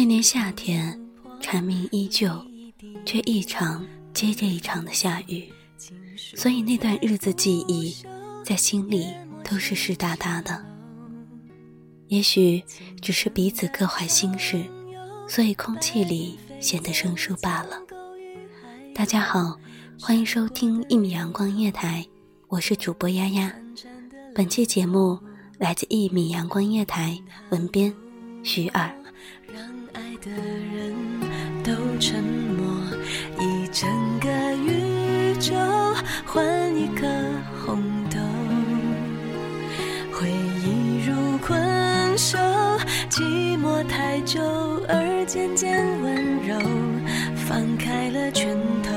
那年夏天，蝉鸣依旧，却一场接着一场的下雨，所以那段日子记忆在心里都是湿哒哒的。也许只是彼此各怀心事，所以空气里显得生疏罢了。大家好，欢迎收听一米阳光夜台，我是主播丫丫。本期节目来自一米阳光夜台，文编徐二。的人都沉默，一整个宇宙换一颗红豆，回忆如困兽，寂寞太久而渐渐温柔，放开了拳头，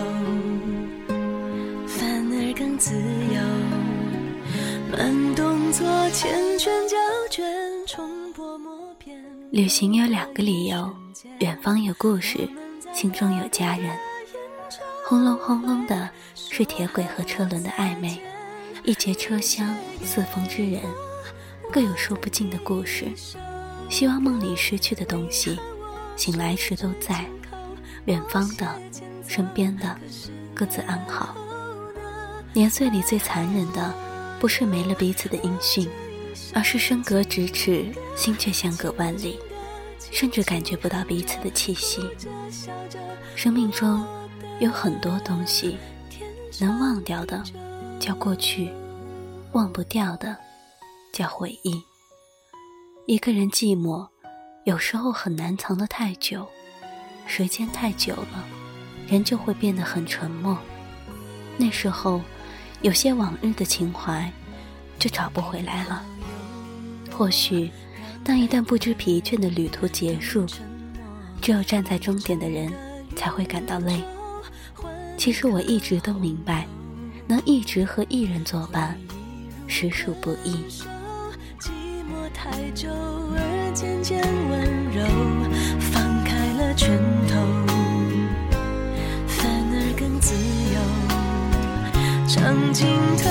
反而更自由，慢动作缱绻胶卷，冲破默片。旅行有两个理由：远方有故事，心中有家人。轰隆轰隆的是铁轨和车轮的暧昧，一节车厢四风之人，各有说不尽的故事。希望梦里失去的东西，醒来时都在。远方的，身边的，各自安好。年岁里最残忍的，不是没了彼此的音讯。而是身隔咫尺，心却相隔万里，甚至感觉不到彼此的气息。生命中有很多东西，能忘掉的叫过去，忘不掉的叫回忆。一个人寂寞，有时候很难藏得太久，时间太久了，人就会变得很沉默。那时候，有些往日的情怀，就找不回来了。或许，当一段不知疲倦的旅途结束，只有站在终点的人才会感到累。其实我一直都明白，能一直和一人作伴，实属不易。放开了拳头，反而更自由。长镜头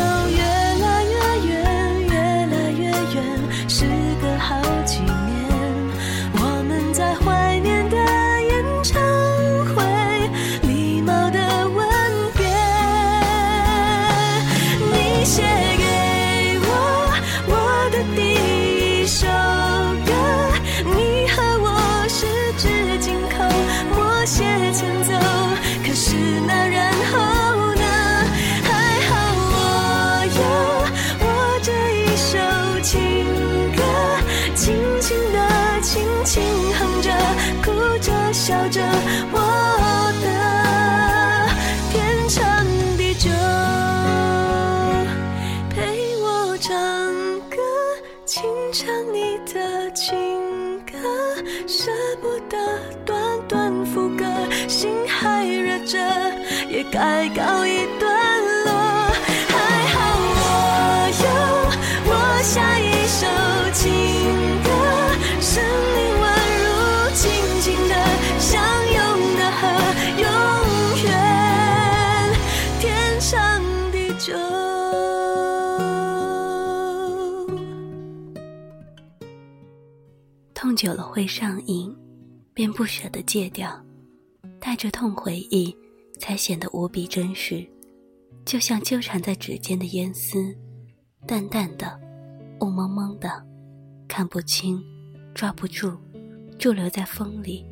笑着，我的天长地久。陪我唱歌，清唱你的情歌。舍不得短短副歌，心还热着，也该告一痛久了会上瘾，便不舍得戒掉，带着痛回忆，才显得无比真实。就像纠缠在指尖的烟丝，淡淡的，雾蒙蒙的，看不清，抓不住，驻留在风里。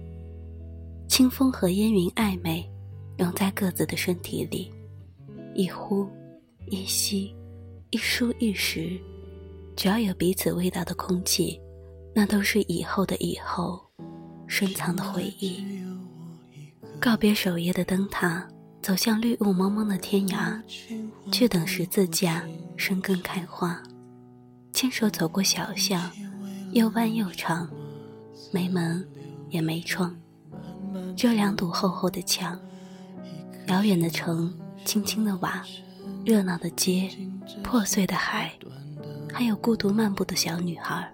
清风和烟云暧昧，融在各自的身体里，一呼一吸，一舒一实，只要有彼此味道的空气。那都是以后的以后，深藏的回忆。告别守夜的灯塔，走向绿雾蒙蒙的天涯，去等十字架生根开花。牵手走过小巷，又弯又长，没门也没窗，只有两堵厚厚的墙。遥远的城，青青的瓦，热闹的街，破碎的海，还有孤独漫步的小女孩。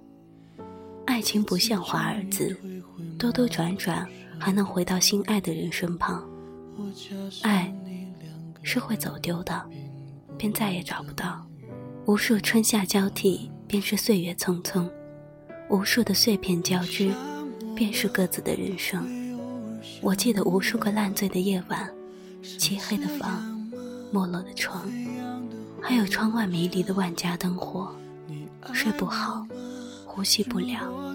爱情不像华尔兹，兜兜转转还能回到心爱的人身旁。爱是会走丢的，便再也找不到。无数春夏交替，便是岁月匆匆；无数的碎片交织，便是各自的人生。我记得无数个烂醉的夜晚，漆黑的房，没落的床，还有窗外迷离的万家灯火，睡不好。呼吸不了，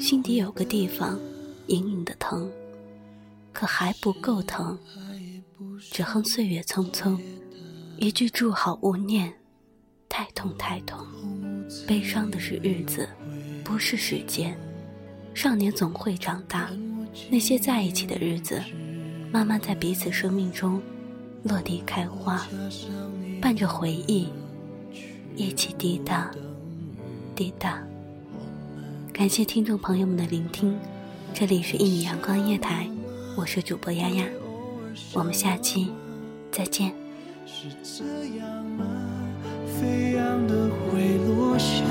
心底有个地方隐隐的疼，可还不够疼。只恨岁月匆匆，一句祝好勿念，太痛太痛。悲伤的是日子，不是时间。少年总会长大，那些在一起的日子，慢慢在彼此生命中落地开花，伴着回忆，一起滴答，滴答。感谢听众朋友们的聆听，这里是《一米阳光夜台》，我是主播丫丫，我们下期再见。是这样吗？飞扬的会落下。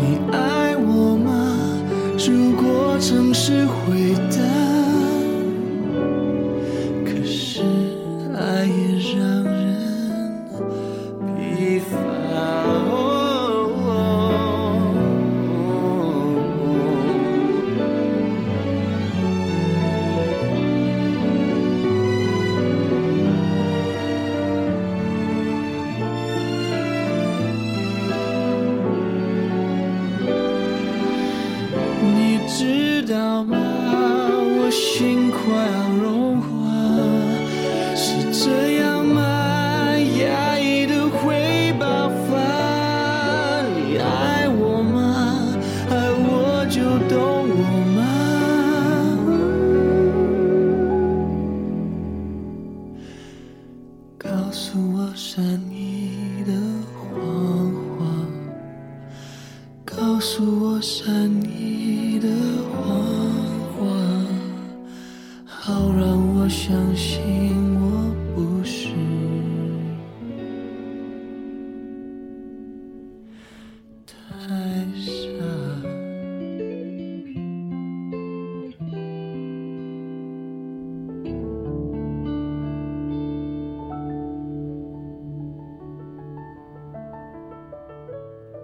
你爱我吗？如果城市会淡，心快要融化，是这样吗？压抑的会爆发。你爱我吗？爱我就懂我吗？告诉我善意的谎话。告诉我善